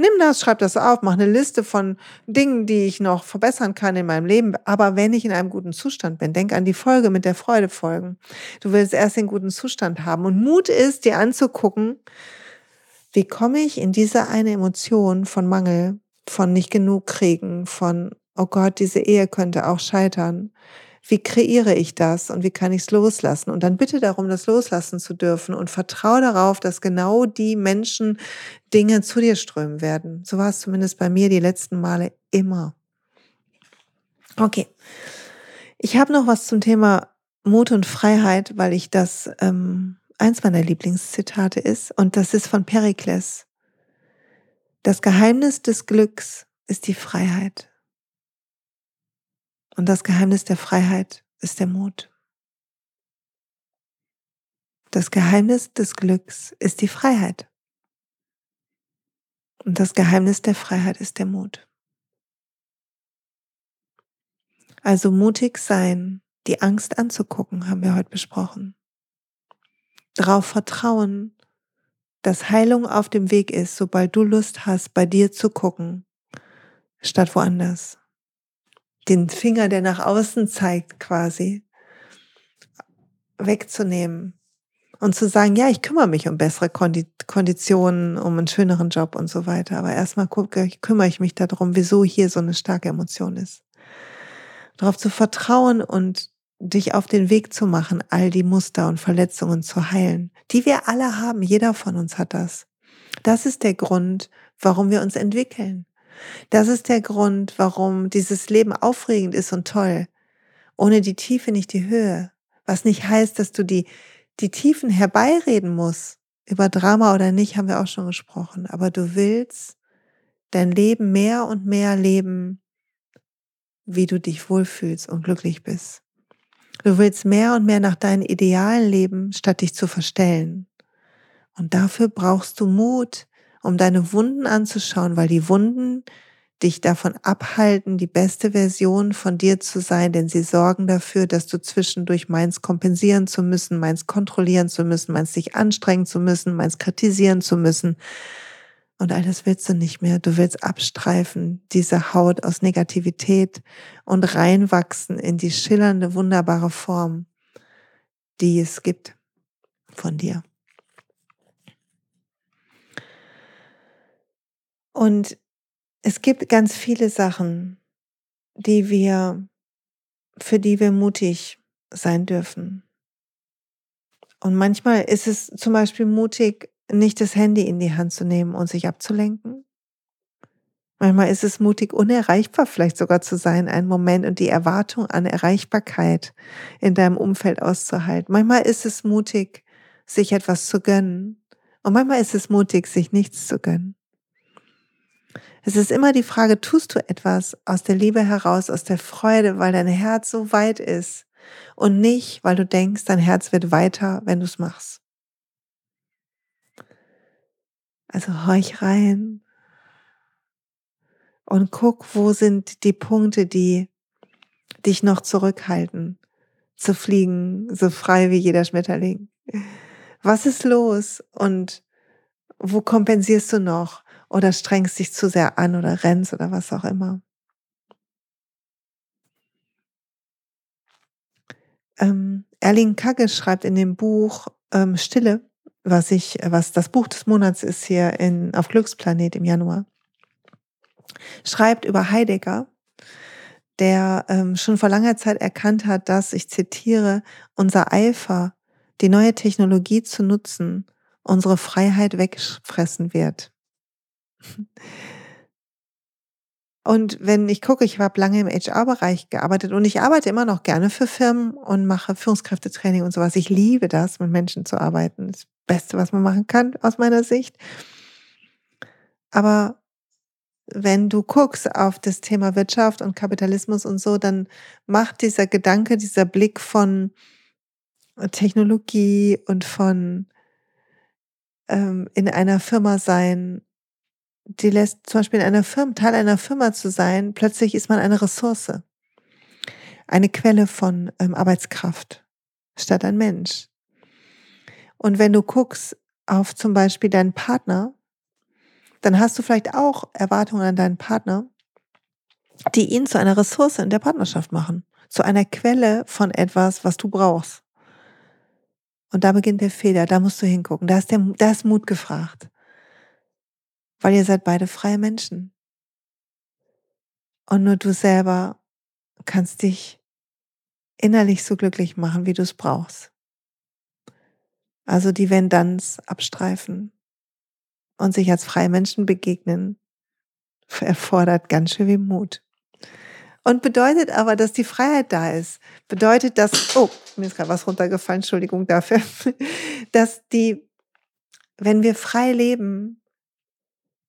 Speaker 1: Nimm das, schreib das auf, mach eine Liste von Dingen, die ich noch verbessern kann in meinem Leben. Aber wenn ich in einem guten Zustand bin, denk an die Folge mit der Freude folgen. Du willst erst den guten Zustand haben. Und Mut ist, dir anzugucken, wie komme ich in diese eine Emotion von Mangel, von nicht genug kriegen, von, oh Gott, diese Ehe könnte auch scheitern. Wie kreiere ich das und wie kann ich es loslassen? Und dann bitte darum, das loslassen zu dürfen und vertraue darauf, dass genau die Menschen Dinge zu dir strömen werden. So war es zumindest bei mir die letzten Male immer. Okay. Ich habe noch was zum Thema Mut und Freiheit, weil ich das ähm, eins meiner Lieblingszitate ist und das ist von Perikles. Das Geheimnis des Glücks ist die Freiheit. Und das Geheimnis der Freiheit ist der Mut. Das Geheimnis des Glücks ist die Freiheit. Und das Geheimnis der Freiheit ist der Mut. Also mutig sein, die Angst anzugucken, haben wir heute besprochen. Darauf vertrauen, dass Heilung auf dem Weg ist, sobald du Lust hast, bei dir zu gucken, statt woanders den Finger, der nach außen zeigt, quasi wegzunehmen und zu sagen, ja, ich kümmere mich um bessere Konditionen, um einen schöneren Job und so weiter. Aber erstmal kümmere ich mich darum, wieso hier so eine starke Emotion ist. Darauf zu vertrauen und dich auf den Weg zu machen, all die Muster und Verletzungen zu heilen, die wir alle haben. Jeder von uns hat das. Das ist der Grund, warum wir uns entwickeln. Das ist der Grund, warum dieses Leben aufregend ist und toll. Ohne die Tiefe nicht die Höhe. Was nicht heißt, dass du die, die Tiefen herbeireden musst. Über Drama oder nicht haben wir auch schon gesprochen. Aber du willst dein Leben mehr und mehr leben, wie du dich wohlfühlst und glücklich bist. Du willst mehr und mehr nach deinen Idealen leben, statt dich zu verstellen. Und dafür brauchst du Mut, um deine Wunden anzuschauen, weil die Wunden dich davon abhalten, die beste Version von dir zu sein, denn sie sorgen dafür, dass du zwischendurch meinst, kompensieren zu müssen, meinst, kontrollieren zu müssen, meinst, dich anstrengen zu müssen, meinst, kritisieren zu müssen. Und all das willst du nicht mehr. Du willst abstreifen, diese Haut aus Negativität und reinwachsen in die schillernde, wunderbare Form, die es gibt von dir. Und es gibt ganz viele Sachen, die wir, für die wir mutig sein dürfen. Und manchmal ist es zum Beispiel mutig, nicht das Handy in die Hand zu nehmen und sich abzulenken. Manchmal ist es mutig, unerreichbar vielleicht sogar zu sein, einen Moment und die Erwartung an Erreichbarkeit in deinem Umfeld auszuhalten. Manchmal ist es mutig, sich etwas zu gönnen. Und manchmal ist es mutig, sich nichts zu gönnen. Es ist immer die Frage, tust du etwas aus der Liebe heraus, aus der Freude, weil dein Herz so weit ist und nicht, weil du denkst, dein Herz wird weiter, wenn du es machst. Also horch rein und guck, wo sind die Punkte, die dich noch zurückhalten, zu fliegen, so frei wie jeder Schmetterling. Was ist los und wo kompensierst du noch? Oder strengst dich zu sehr an oder rennst oder was auch immer. Ähm, Erling Kagge schreibt in dem Buch ähm, Stille, was ich, was das Buch des Monats ist hier in, auf Glücksplanet im Januar, schreibt über Heidegger, der ähm, schon vor langer Zeit erkannt hat, dass, ich zitiere, unser Eifer, die neue Technologie zu nutzen, unsere Freiheit wegfressen wird. Und wenn ich gucke, ich habe lange im HR-Bereich gearbeitet und ich arbeite immer noch gerne für Firmen und mache Führungskräftetraining und sowas. Ich liebe das, mit Menschen zu arbeiten. Das Beste, was man machen kann, aus meiner Sicht. Aber wenn du guckst auf das Thema Wirtschaft und Kapitalismus und so, dann macht dieser Gedanke, dieser Blick von Technologie und von ähm, in einer Firma sein, die lässt zum Beispiel in einer Firma, Teil einer Firma zu sein, plötzlich ist man eine Ressource, eine Quelle von ähm, Arbeitskraft statt ein Mensch. Und wenn du guckst auf zum Beispiel deinen Partner, dann hast du vielleicht auch Erwartungen an deinen Partner, die ihn zu einer Ressource in der Partnerschaft machen, zu einer Quelle von etwas, was du brauchst. Und da beginnt der Fehler, da musst du hingucken, da ist, der, da ist Mut gefragt. Weil ihr seid beide freie Menschen. Und nur du selber kannst dich innerlich so glücklich machen, wie du es brauchst. Also die Wenn-Danns abstreifen und sich als freie Menschen begegnen, erfordert ganz schön viel Mut. Und bedeutet aber, dass die Freiheit da ist. Bedeutet, dass, oh, mir ist gerade was runtergefallen, Entschuldigung dafür, dass die, wenn wir frei leben,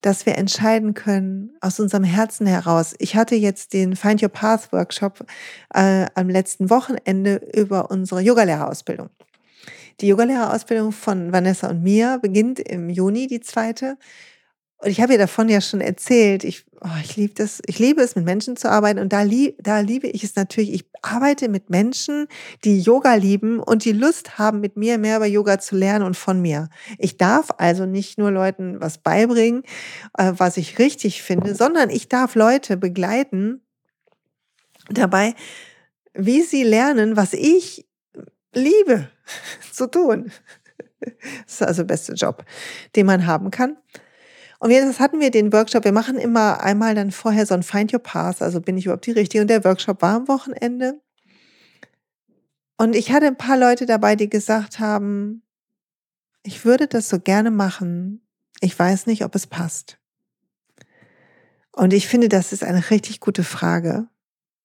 Speaker 1: dass wir entscheiden können aus unserem Herzen heraus. Ich hatte jetzt den Find Your Path Workshop äh, am letzten Wochenende über unsere Yogalehrerausbildung. Die Yogalehrerausbildung von Vanessa und mir beginnt im Juni, die zweite. Und ich habe ihr davon ja schon erzählt. Ich, oh, ich liebe das. Ich liebe es, mit Menschen zu arbeiten. Und da, lieb, da liebe ich es natürlich. Ich arbeite mit Menschen, die Yoga lieben und die Lust haben, mit mir mehr über Yoga zu lernen und von mir. Ich darf also nicht nur Leuten was beibringen, äh, was ich richtig finde, sondern ich darf Leute begleiten dabei, wie sie lernen, was ich liebe zu tun. Das ist also der beste Job, den man haben kann. Und jetzt hatten wir den Workshop. Wir machen immer einmal dann vorher so ein Find Your Path. Also bin ich überhaupt die Richtige? Und der Workshop war am Wochenende. Und ich hatte ein paar Leute dabei, die gesagt haben, ich würde das so gerne machen. Ich weiß nicht, ob es passt. Und ich finde, das ist eine richtig gute Frage.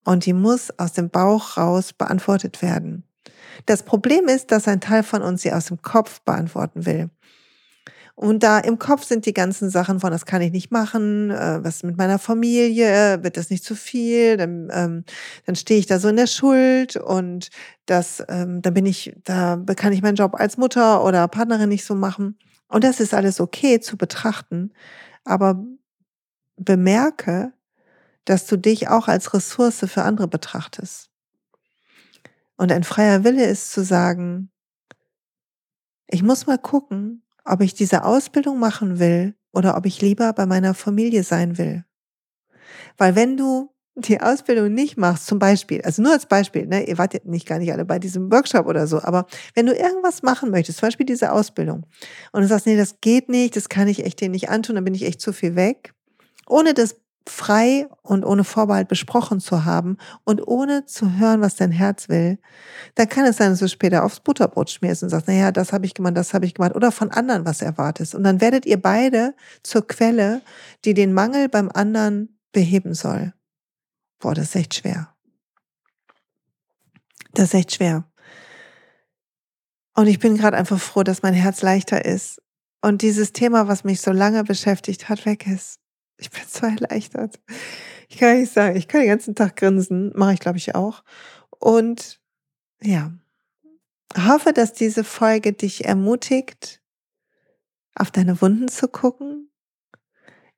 Speaker 1: Und die muss aus dem Bauch raus beantwortet werden. Das Problem ist, dass ein Teil von uns sie aus dem Kopf beantworten will. Und da im Kopf sind die ganzen Sachen von, das kann ich nicht machen, äh, was mit meiner Familie, wird das nicht zu viel, dann, ähm, dann stehe ich da so in der Schuld und das, ähm, dann bin ich, da kann ich meinen Job als Mutter oder Partnerin nicht so machen. Und das ist alles okay zu betrachten, aber bemerke, dass du dich auch als Ressource für andere betrachtest. Und ein freier Wille ist zu sagen, ich muss mal gucken, ob ich diese Ausbildung machen will oder ob ich lieber bei meiner Familie sein will. Weil wenn du die Ausbildung nicht machst, zum Beispiel, also nur als Beispiel, ne, ihr wart ja nicht gar nicht alle bei diesem Workshop oder so, aber wenn du irgendwas machen möchtest, zum Beispiel diese Ausbildung, und du sagst, nee, das geht nicht, das kann ich echt dir nicht antun, dann bin ich echt zu viel weg, ohne das frei und ohne Vorbehalt besprochen zu haben und ohne zu hören, was dein Herz will, dann kann es sein, dass du später aufs Butterbrot schmierst und sagst, naja, das habe ich gemacht, das habe ich gemacht oder von anderen was erwartest. Und dann werdet ihr beide zur Quelle, die den Mangel beim anderen beheben soll. Boah, das ist echt schwer. Das ist echt schwer. Und ich bin gerade einfach froh, dass mein Herz leichter ist und dieses Thema, was mich so lange beschäftigt hat, weg ist. Ich bin so erleichtert. Ich kann nicht sagen, ich kann den ganzen Tag grinsen, mache ich glaube ich auch. Und ja, hoffe, dass diese Folge dich ermutigt, auf deine Wunden zu gucken,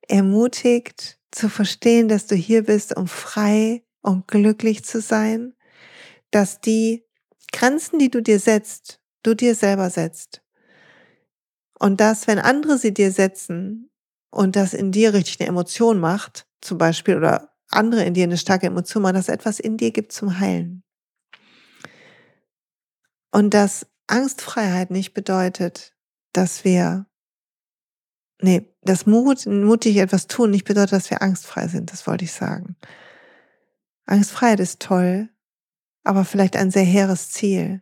Speaker 1: ermutigt zu verstehen, dass du hier bist, um frei und glücklich zu sein, dass die Grenzen, die du dir setzt, du dir selber setzt. Und dass, wenn andere sie dir setzen, und das in dir richtig eine Emotion macht, zum Beispiel, oder andere in dir eine starke Emotion machen, dass etwas in dir gibt zum Heilen. Und dass Angstfreiheit nicht bedeutet, dass wir, nee, dass Mut, mutig etwas tun nicht bedeutet, dass wir angstfrei sind, das wollte ich sagen. Angstfreiheit ist toll, aber vielleicht ein sehr hehres Ziel,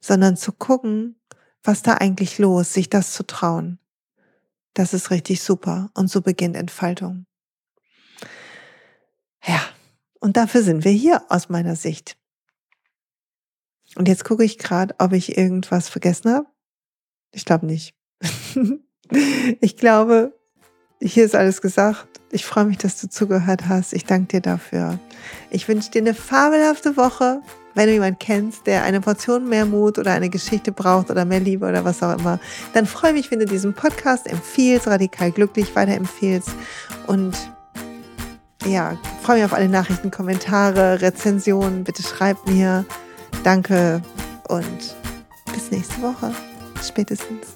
Speaker 1: sondern zu gucken, was da eigentlich los, sich das zu trauen. Das ist richtig super. Und so beginnt Entfaltung. Ja, und dafür sind wir hier aus meiner Sicht. Und jetzt gucke ich gerade, ob ich irgendwas vergessen habe. Ich glaube nicht. ich glaube, hier ist alles gesagt. Ich freue mich, dass du zugehört hast. Ich danke dir dafür. Ich wünsche dir eine fabelhafte Woche. Wenn du jemanden kennst, der eine Portion mehr Mut oder eine Geschichte braucht oder mehr Liebe oder was auch immer, dann freue mich, wenn du diesen Podcast empfiehlst, radikal glücklich weiterempfehlst. Und ja, freue mich auf alle Nachrichten, Kommentare, Rezensionen. Bitte schreib mir. Danke und bis nächste Woche. Spätestens.